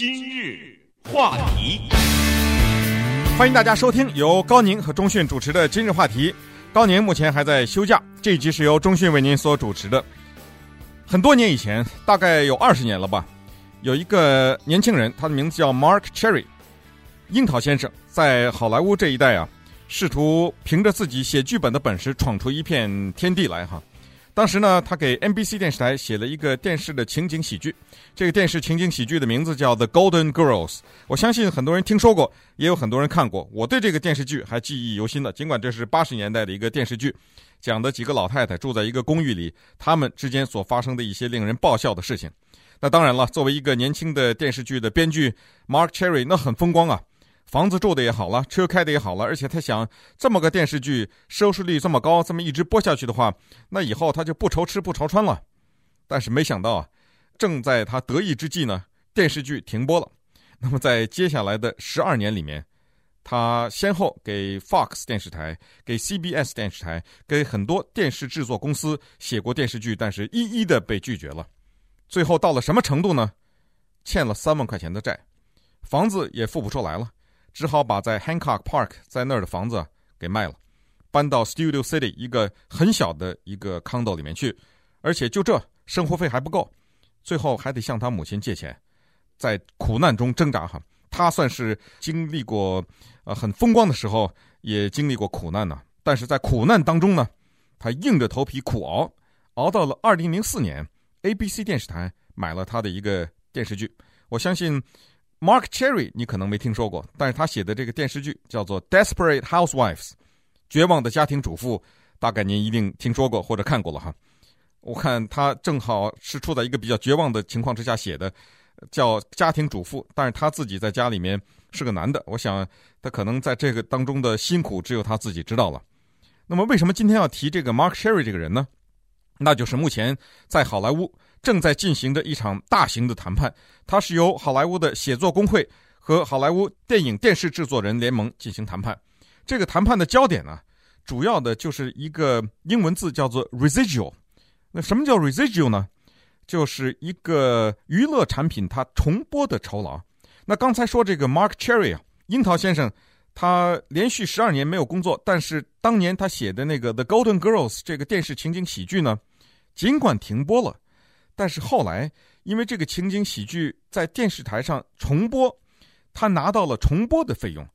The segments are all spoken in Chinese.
今日话题，欢迎大家收听由高宁和钟迅主持的《今日话题》。高宁目前还在休假，这一集是由钟迅为您所主持的。很多年以前，大概有二十年了吧，有一个年轻人，他的名字叫 Mark Cherry，樱桃先生，在好莱坞这一带啊，试图凭着自己写剧本的本事闯出一片天地来哈。当时呢，他给 NBC 电视台写了一个电视的情景喜剧，这个电视情景喜剧的名字叫《The Golden Girls》。我相信很多人听说过，也有很多人看过。我对这个电视剧还记忆犹新的，尽管这是八十年代的一个电视剧，讲的几个老太太住在一个公寓里，她们之间所发生的一些令人爆笑的事情。那当然了，作为一个年轻的电视剧的编剧，Mark Cherry 那很风光啊。房子住的也好了，车开的也好了，而且他想，这么个电视剧收视率这么高，这么一直播下去的话，那以后他就不愁吃不愁穿了。但是没想到啊，正在他得意之际呢，电视剧停播了。那么在接下来的十二年里面，他先后给 Fox 电视台、给 CBS 电视台、给很多电视制作公司写过电视剧，但是一一的被拒绝了。最后到了什么程度呢？欠了三万块钱的债，房子也付不出来了。只好把在 Hancock Park 在那儿的房子给卖了，搬到 Studio City 一个很小的一个 condo 里面去，而且就这生活费还不够，最后还得向他母亲借钱，在苦难中挣扎哈。他算是经历过呃很风光的时候，也经历过苦难呢。但是在苦难当中呢，他硬着头皮苦熬，熬到了二零零四年，ABC 电视台买了他的一个电视剧，我相信。Mark Cherry，你可能没听说过，但是他写的这个电视剧叫做《Desperate Housewives》，绝望的家庭主妇，大概您一定听说过或者看过了哈。我看他正好是处在一个比较绝望的情况之下写的，叫家庭主妇，但是他自己在家里面是个男的，我想他可能在这个当中的辛苦只有他自己知道了。那么为什么今天要提这个 Mark Cherry 这个人呢？那就是目前在好莱坞。正在进行的一场大型的谈判，它是由好莱坞的写作工会和好莱坞电影电视制作人联盟进行谈判。这个谈判的焦点呢，主要的就是一个英文字叫做 residual。那什么叫 residual 呢？就是一个娱乐产品它重播的酬劳。那刚才说这个 Mark Cherry 啊，樱桃先生，他连续十二年没有工作，但是当年他写的那个 The Golden Girls 这个电视情景喜剧呢，尽管停播了。但是后来，因为这个情景喜剧在电视台上重播，他拿到了重播的费用。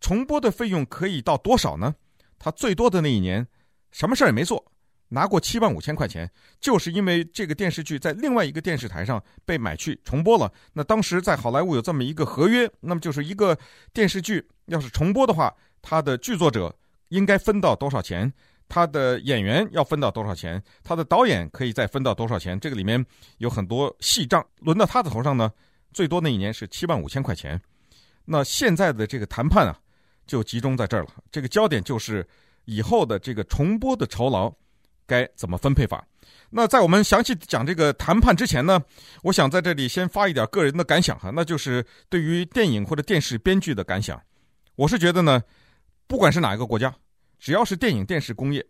重播的费用可以到多少呢？他最多的那一年，什么事儿也没做，拿过七万五千块钱，就是因为这个电视剧在另外一个电视台上被买去重播了。那当时在好莱坞有这么一个合约，那么就是一个电视剧要是重播的话，它的剧作者应该分到多少钱？他的演员要分到多少钱？他的导演可以再分到多少钱？这个里面有很多细账，轮到他的头上呢，最多那一年是七万五千块钱。那现在的这个谈判啊，就集中在这儿了。这个焦点就是以后的这个重播的酬劳该怎么分配法。那在我们详细讲这个谈判之前呢，我想在这里先发一点个人的感想哈，那就是对于电影或者电视编剧的感想。我是觉得呢，不管是哪一个国家。只要是电影电视工业，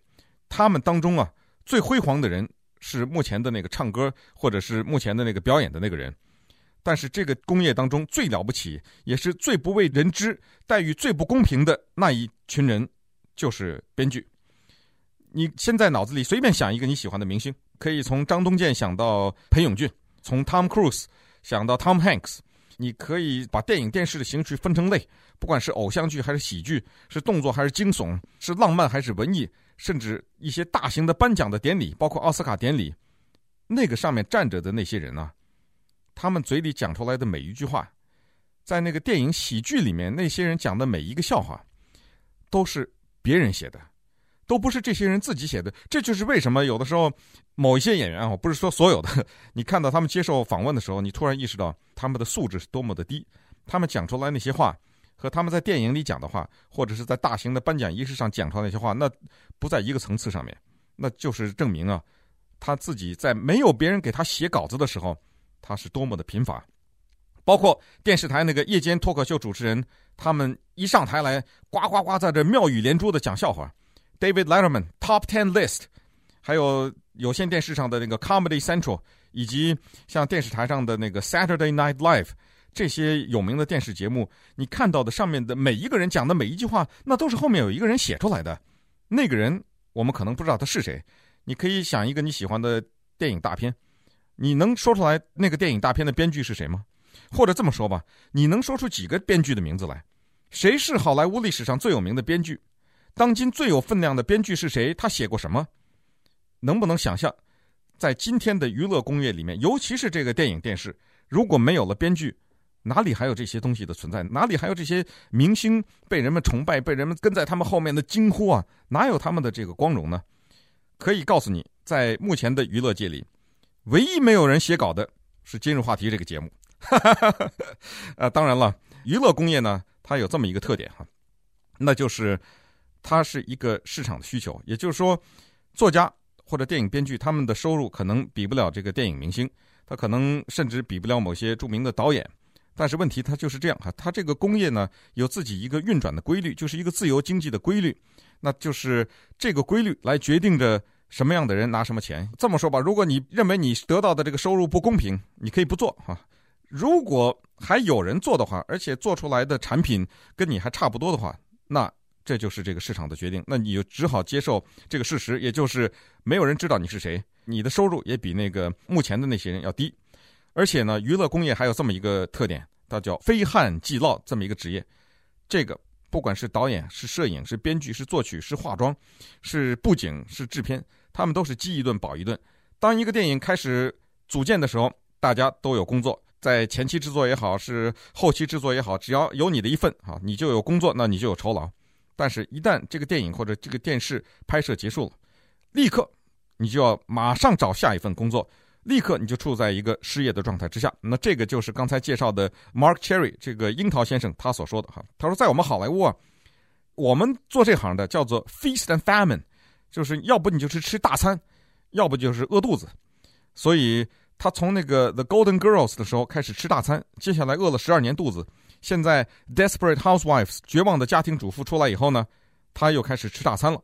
他们当中啊最辉煌的人是目前的那个唱歌，或者是目前的那个表演的那个人。但是这个工业当中最了不起，也是最不为人知、待遇最不公平的那一群人，就是编剧。你现在脑子里随便想一个你喜欢的明星，可以从张东健想到裴勇俊，从 Tom Cruise 想到 Tom Hanks。你可以把电影、电视的形式分成类，不管是偶像剧还是喜剧，是动作还是惊悚，是浪漫还是文艺，甚至一些大型的颁奖的典礼，包括奥斯卡典礼，那个上面站着的那些人啊，他们嘴里讲出来的每一句话，在那个电影喜剧里面，那些人讲的每一个笑话，都是别人写的。都不是这些人自己写的，这就是为什么有的时候某一些演员啊，我不是说所有的，你看到他们接受访问的时候，你突然意识到他们的素质是多么的低，他们讲出来那些话和他们在电影里讲的话，或者是在大型的颁奖仪式上讲出来那些话，那不在一个层次上面，那就是证明啊，他自己在没有别人给他写稿子的时候，他是多么的贫乏。包括电视台那个夜间脱口秀主持人，他们一上台来，呱呱呱在这妙语连珠的讲笑话。David Letterman Top Ten List，还有有线电视上的那个 Comedy Central，以及像电视台上的那个 Saturday Night Live，这些有名的电视节目，你看到的上面的每一个人讲的每一句话，那都是后面有一个人写出来的。那个人我们可能不知道他是谁。你可以想一个你喜欢的电影大片，你能说出来那个电影大片的编剧是谁吗？或者这么说吧，你能说出几个编剧的名字来？谁是好莱坞历史上最有名的编剧？当今最有分量的编剧是谁？他写过什么？能不能想象，在今天的娱乐工业里面，尤其是这个电影电视，如果没有了编剧，哪里还有这些东西的存在？哪里还有这些明星被人们崇拜、被人们跟在他们后面的惊呼啊？哪有他们的这个光荣呢？可以告诉你，在目前的娱乐界里，唯一没有人写稿的是《今日话题》这个节目。呃，当然了，娱乐工业呢，它有这么一个特点哈，那就是它是一个市场的需求。也就是说，作家或者电影编剧他们的收入可能比不了这个电影明星，他可能甚至比不了某些著名的导演。但是问题它就是这样哈，它这个工业呢，有自己一个运转的规律，就是一个自由经济的规律。那就是这个规律来决定着什么样的人拿什么钱。这么说吧，如果你认为你得到的这个收入不公平，你可以不做哈。如果还有人做的话，而且做出来的产品跟你还差不多的话，那这就是这个市场的决定。那你就只好接受这个事实，也就是没有人知道你是谁，你的收入也比那个目前的那些人要低。而且呢，娱乐工业还有这么一个特点，它叫非旱即涝这么一个职业。这个不管是导演、是摄影、是编剧、是作曲、是化妆、是布景、是制片，他们都是饥一顿饱一顿。当一个电影开始组建的时候，大家都有工作，在前期制作也好，是后期制作也好，只要有你的一份啊，你就有工作，那你就有酬劳。但是，一旦这个电影或者这个电视拍摄结束了，立刻你就要马上找下一份工作。立刻你就处在一个失业的状态之下，那这个就是刚才介绍的 Mark Cherry 这个樱桃先生他所说的哈，他说在我们好莱坞啊，我们做这行的叫做 feast and famine，就是要不你就是吃大餐，要不就是饿肚子，所以他从那个 The Golden Girls 的时候开始吃大餐，接下来饿了十二年肚子，现在 Desperate Housewives 绝望的家庭主妇出来以后呢，他又开始吃大餐了。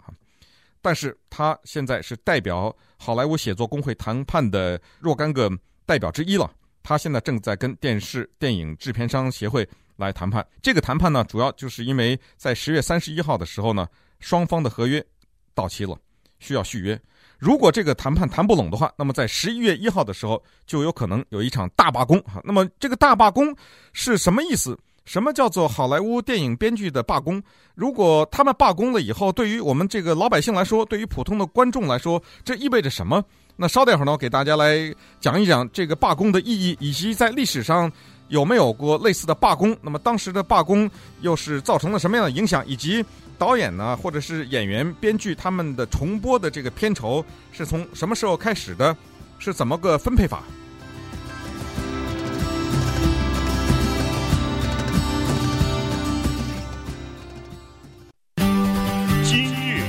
但是他现在是代表好莱坞写作工会谈判的若干个代表之一了。他现在正在跟电视电影制片商协会来谈判。这个谈判呢，主要就是因为在十月三十一号的时候呢，双方的合约到期了，需要续约。如果这个谈判谈不拢的话，那么在十一月一号的时候就有可能有一场大罢工。哈，那么这个大罢工是什么意思？什么叫做好莱坞电影编剧的罢工？如果他们罢工了以后，对于我们这个老百姓来说，对于普通的观众来说，这意味着什么？那稍待会儿呢，我给大家来讲一讲这个罢工的意义，以及在历史上有没有过类似的罢工。那么当时的罢工又是造成了什么样的影响？以及导演呢，或者是演员、编剧他们的重播的这个片酬是从什么时候开始的？是怎么个分配法？今日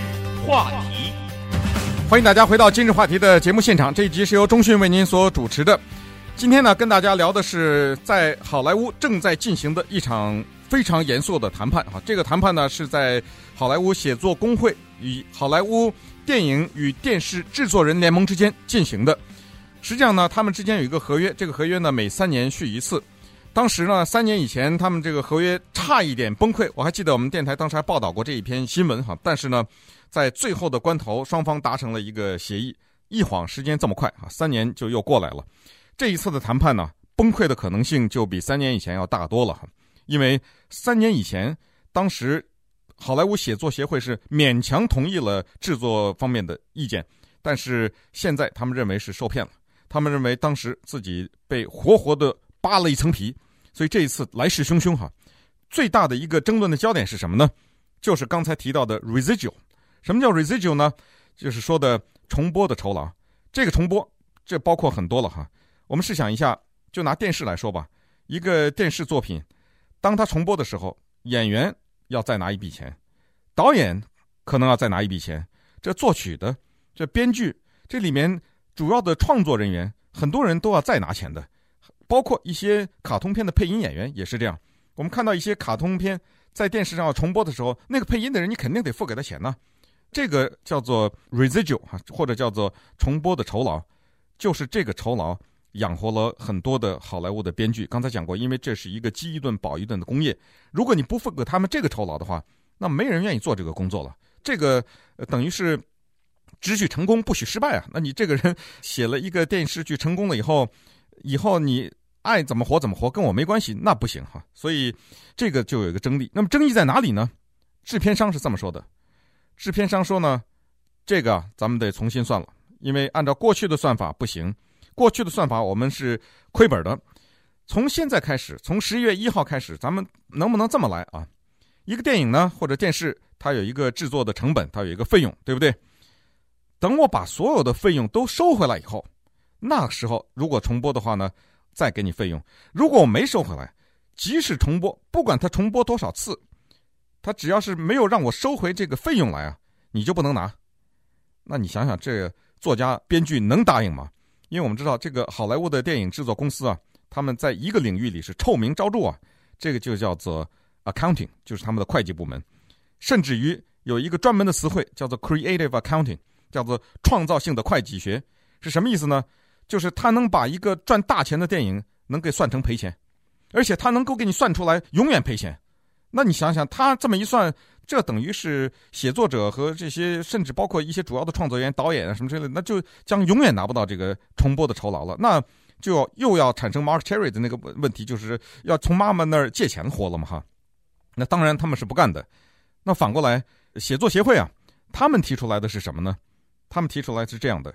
话题，欢迎大家回到今日话题的节目现场。这一集是由中讯为您所主持的。今天呢，跟大家聊的是在好莱坞正在进行的一场非常严肃的谈判。哈，这个谈判呢是在好莱坞写作工会与好莱坞电影与电视制作人联盟之间进行的。实际上呢，他们之间有一个合约，这个合约呢每三年续一次。当时呢，三年以前他们这个合约差一点崩溃，我还记得我们电台当时还报道过这一篇新闻哈。但是呢，在最后的关头，双方达成了一个协议。一晃时间这么快啊，三年就又过来了。这一次的谈判呢，崩溃的可能性就比三年以前要大多了哈。因为三年以前，当时好莱坞写作协会是勉强同意了制作方面的意见，但是现在他们认为是受骗了。他们认为当时自己被活活的扒了一层皮。所以这一次来势汹汹哈，最大的一个争论的焦点是什么呢？就是刚才提到的 residual。什么叫 residual 呢？就是说的重播的酬劳。这个重播，这包括很多了哈。我们试想一下，就拿电视来说吧，一个电视作品，当他重播的时候，演员要再拿一笔钱，导演可能要再拿一笔钱，这作曲的，这编剧，这里面主要的创作人员，很多人都要再拿钱的。包括一些卡通片的配音演员也是这样。我们看到一些卡通片在电视上要重播的时候，那个配音的人你肯定得付给他钱呢。这个叫做 residual，或者叫做重播的酬劳，就是这个酬劳养活了很多的好莱坞的编剧。刚才讲过，因为这是一个饥一顿饱一顿的工业，如果你不付给他们这个酬劳的话，那没人愿意做这个工作了。这个、等于是只许成功不许失败啊！那你这个人写了一个电视剧成功了以后，以后你爱怎么活怎么活，跟我没关系，那不行哈。所以这个就有一个争议。那么争议在哪里呢？制片商是这么说的：制片商说呢，这个咱们得重新算了，因为按照过去的算法不行。过去的算法我们是亏本的，从现在开始，从十一月一号开始，咱们能不能这么来啊？一个电影呢，或者电视，它有一个制作的成本，它有一个费用，对不对？等我把所有的费用都收回来以后，那个时候如果重播的话呢，再给你费用。如果我没收回来，即使重播，不管它重播多少次，它只要是没有让我收回这个费用来啊，你就不能拿。那你想想，这作家编剧能答应吗？因为我们知道，这个好莱坞的电影制作公司啊，他们在一个领域里是臭名昭著啊，这个就叫做 accounting，就是他们的会计部门，甚至于有一个专门的词汇叫做 creative accounting，叫做创造性的会计学，是什么意思呢？就是他能把一个赚大钱的电影能给算成赔钱，而且他能够给你算出来永远赔钱。那你想想，他这么一算。这等于是写作者和这些，甚至包括一些主要的创作员、导演啊什么之类的，那就将永远拿不到这个重播的酬劳了。那就又要产生 Mark Cherry 的那个问问题，就是要从妈妈那儿借钱活了嘛哈。那当然他们是不干的。那反过来，写作协会啊，他们提出来的是什么呢？他们提出来是这样的，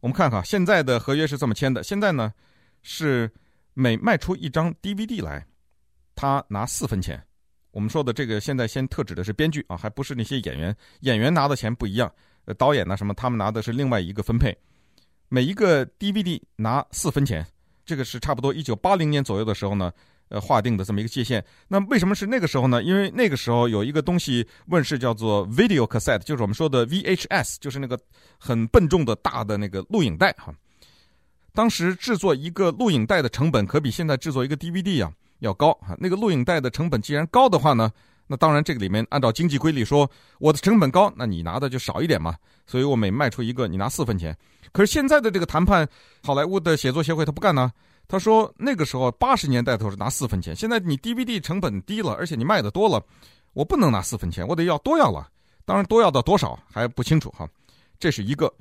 我们看看现在的合约是这么签的。现在呢是每卖出一张 DVD 来，他拿四分钱。我们说的这个现在先特指的是编剧啊，还不是那些演员。演员拿的钱不一样，呃，导演呢什么，他们拿的是另外一个分配。每一个 DVD 拿四分钱，这个是差不多一九八零年左右的时候呢，呃，划定的这么一个界限。那为什么是那个时候呢？因为那个时候有一个东西问世，叫做 video cassette，就是我们说的 VHS，就是那个很笨重的大的那个录影带哈。当时制作一个录影带的成本可比现在制作一个 DVD 啊。要高啊！那个录影带的成本既然高的话呢，那当然这个里面按照经济规律说，我的成本高，那你拿的就少一点嘛。所以我每卖出一个，你拿四分钱。可是现在的这个谈判，好莱坞的写作协会他不干呢。他说那个时候八十年代都是拿四分钱，现在你 DVD 成本低了，而且你卖的多了，我不能拿四分钱，我得要多要了。当然多要到多少还不清楚哈。这是一个。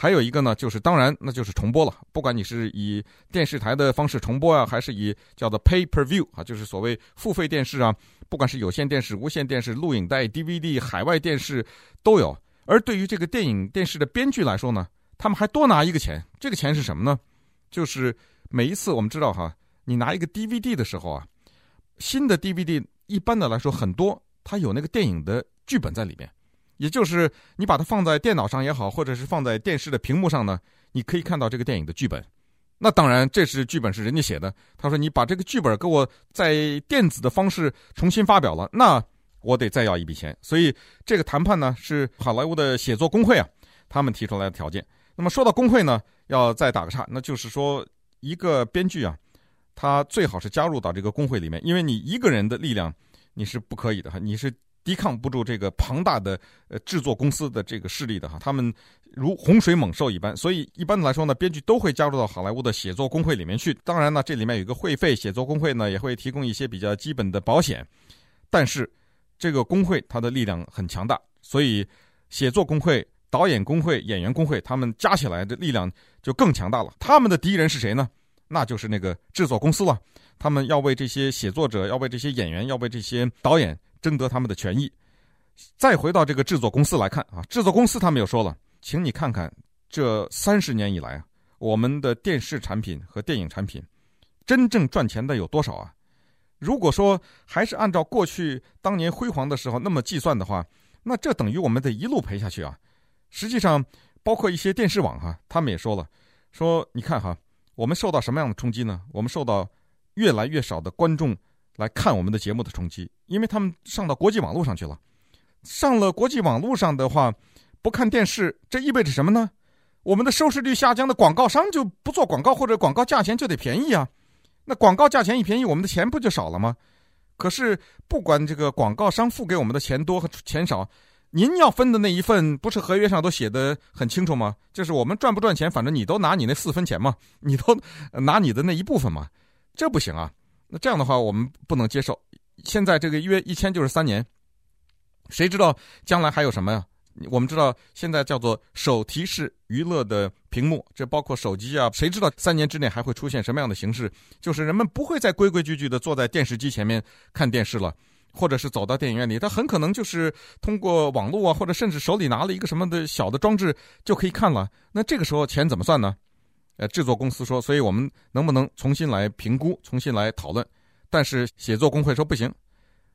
还有一个呢，就是当然，那就是重播了。不管你是以电视台的方式重播啊，还是以叫做 pay per view 啊，就是所谓付费电视啊，不管是有线电视、无线电视、录影带、DVD、海外电视都有。而对于这个电影电视的编剧来说呢，他们还多拿一个钱。这个钱是什么呢？就是每一次我们知道哈，你拿一个 DVD 的时候啊，新的 DVD 一般的来说很多，它有那个电影的剧本在里面。也就是你把它放在电脑上也好，或者是放在电视的屏幕上呢，你可以看到这个电影的剧本。那当然，这是剧本是人家写的。他说你把这个剧本给我在电子的方式重新发表了，那我得再要一笔钱。所以这个谈判呢，是好莱坞的写作工会啊，他们提出来的条件。那么说到工会呢，要再打个岔，那就是说一个编剧啊，他最好是加入到这个工会里面，因为你一个人的力量你是不可以的哈，你是。抵抗不住这个庞大的呃制作公司的这个势力的哈，他们如洪水猛兽一般，所以一般来说呢，编剧都会加入到好莱坞的写作工会里面去。当然呢，这里面有一个会费，写作工会呢也会提供一些比较基本的保险。但是这个工会它的力量很强大，所以写作工会、导演工会、演员工会，他们加起来的力量就更强大了。他们的敌人是谁呢？那就是那个制作公司了。他们要为这些写作者，要为这些演员，要为这些导演。争得他们的权益。再回到这个制作公司来看啊，制作公司他们又说了，请你看看这三十年以来啊，我们的电视产品和电影产品真正赚钱的有多少啊？如果说还是按照过去当年辉煌的时候那么计算的话，那这等于我们得一路赔下去啊。实际上，包括一些电视网哈，他们也说了，说你看哈，我们受到什么样的冲击呢？我们受到越来越少的观众。来看我们的节目的冲击，因为他们上到国际网络上去了。上了国际网络上的话，不看电视，这意味着什么呢？我们的收视率下降的广告商就不做广告，或者广告价钱就得便宜啊。那广告价钱一便宜，我们的钱不就少了吗？可是不管这个广告商付给我们的钱多和钱少，您要分的那一份，不是合约上都写的很清楚吗？就是我们赚不赚钱，反正你都拿你那四分钱嘛，你都拿你的那一部分嘛，这不行啊。那这样的话，我们不能接受。现在这个约一签就是三年，谁知道将来还有什么呀？我们知道现在叫做手提式娱乐的屏幕，这包括手机啊，谁知道三年之内还会出现什么样的形式？就是人们不会再规规矩矩的坐在电视机前面看电视了。或者是走到电影院里，他很可能就是通过网络啊，或者甚至手里拿了一个什么的小的装置就可以看了。那这个时候钱怎么算呢？呃，制作公司说，所以我们能不能重新来评估，重新来讨论？但是写作工会说不行，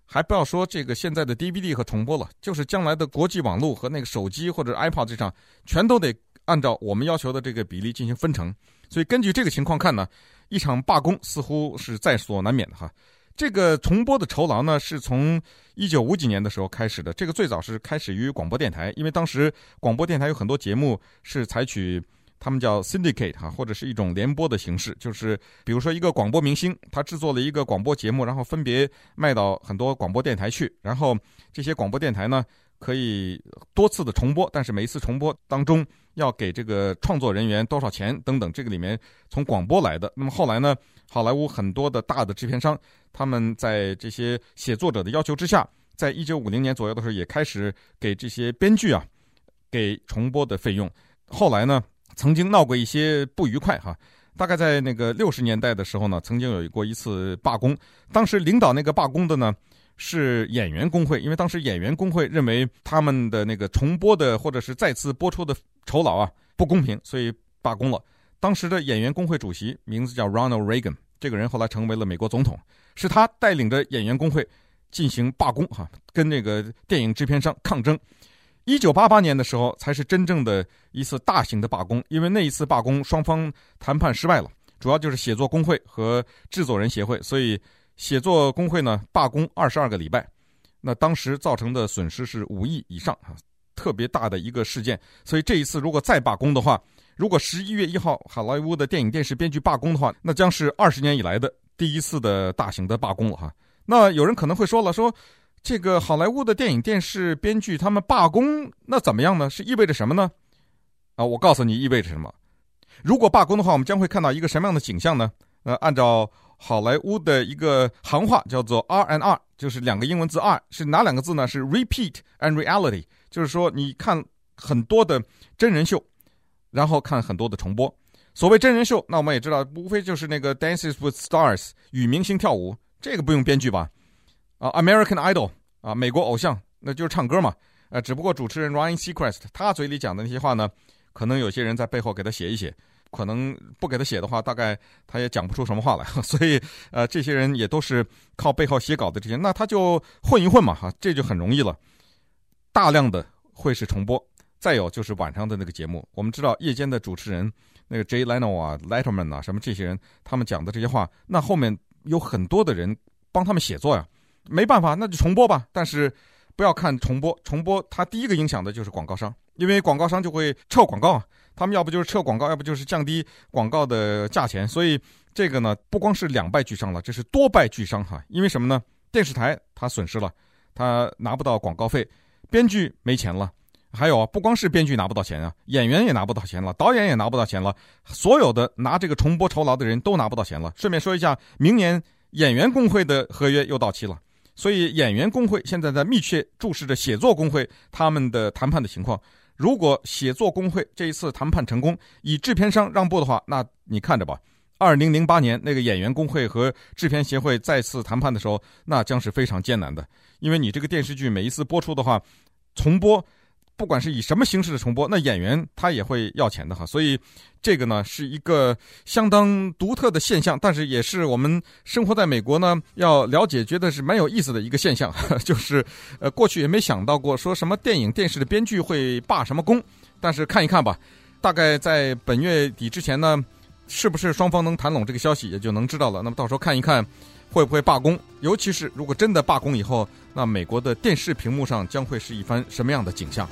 还不要说这个现在的 DVD 和重播了，就是将来的国际网络和那个手机或者 iPod 这上，全都得按照我们要求的这个比例进行分成。所以根据这个情况看呢，一场罢工似乎是在所难免的哈。这个重播的酬劳呢，是从一九五几年的时候开始的。这个最早是开始于广播电台，因为当时广播电台有很多节目是采取他们叫 syndicate 哈，或者是一种联播的形式，就是比如说一个广播明星，他制作了一个广播节目，然后分别卖到很多广播电台去，然后这些广播电台呢可以多次的重播，但是每一次重播当中要给这个创作人员多少钱等等，这个里面从广播来的。那么后来呢，好莱坞很多的大的制片商。他们在这些写作者的要求之下，在一九五零年左右的时候，也开始给这些编剧啊，给重播的费用。后来呢，曾经闹过一些不愉快哈。大概在那个六十年代的时候呢，曾经有过一次罢工。当时领导那个罢工的呢，是演员工会，因为当时演员工会认为他们的那个重播的或者是再次播出的酬劳啊不公平，所以罢工了。当时的演员工会主席名字叫 Ronald Reagan，这个人后来成为了美国总统。是他带领着演员工会进行罢工，哈，跟那个电影制片商抗争。一九八八年的时候，才是真正的一次大型的罢工，因为那一次罢工双方谈判失败了，主要就是写作工会和制作人协会，所以写作工会呢罢工二十二个礼拜，那当时造成的损失是五亿以上啊，特别大的一个事件。所以这一次如果再罢工的话，如果十一月一号好莱坞的电影电视编剧罢工的话，那将是二十年以来的。第一次的大型的罢工了哈，那有人可能会说了，说这个好莱坞的电影电视编剧他们罢工，那怎么样呢？是意味着什么呢？啊，我告诉你意味着什么。如果罢工的话，我们将会看到一个什么样的景象呢？呃，按照好莱坞的一个行话叫做 R and R，就是两个英文字 R 是哪两个字呢？是 Repeat and Reality，就是说你看很多的真人秀，然后看很多的重播。所谓真人秀，那我们也知道，无非就是那个《Dances with Stars》与明星跳舞，这个不用编剧吧？啊，《American Idol》啊，美国偶像，那就是唱歌嘛。呃，只不过主持人 Ryan Seacrest 他嘴里讲的那些话呢，可能有些人在背后给他写一写，可能不给他写的话，大概他也讲不出什么话来。所以，呃，这些人也都是靠背后写稿的这些，那他就混一混嘛，哈，这就很容易了。大量的会是重播，再有就是晚上的那个节目，我们知道夜间的主持人。那个 Jay Leno 啊，Letterman 啊，什么这些人，他们讲的这些话，那后面有很多的人帮他们写作呀，没办法，那就重播吧。但是不要看重播，重播它第一个影响的就是广告商，因为广告商就会撤广告啊，他们要不就是撤广告，要不就是降低广告的价钱。所以这个呢，不光是两败俱伤了，这是多败俱伤哈。因为什么呢？电视台它损失了，它拿不到广告费，编剧没钱了。还有啊，不光是编剧拿不到钱啊，演员也拿不到钱了，导演也拿不到钱了，所有的拿这个重播酬劳的人都拿不到钱了。顺便说一下，明年演员工会的合约又到期了，所以演员工会现在在密切注视着写作工会他们的谈判的情况。如果写作工会这一次谈判成功，以制片商让步的话，那你看着吧。二零零八年那个演员工会和制片协会再次谈判的时候，那将是非常艰难的，因为你这个电视剧每一次播出的话，重播。不管是以什么形式的重播，那演员他也会要钱的哈，所以这个呢是一个相当独特的现象，但是也是我们生活在美国呢要了解，觉得是蛮有意思的一个现象，就是呃过去也没想到过说什么电影电视的编剧会罢什么工，但是看一看吧，大概在本月底之前呢，是不是双方能谈拢这个消息也就能知道了。那么到时候看一看。会不会罢工？尤其是如果真的罢工以后，那美国的电视屏幕上将会是一番什么样的景象？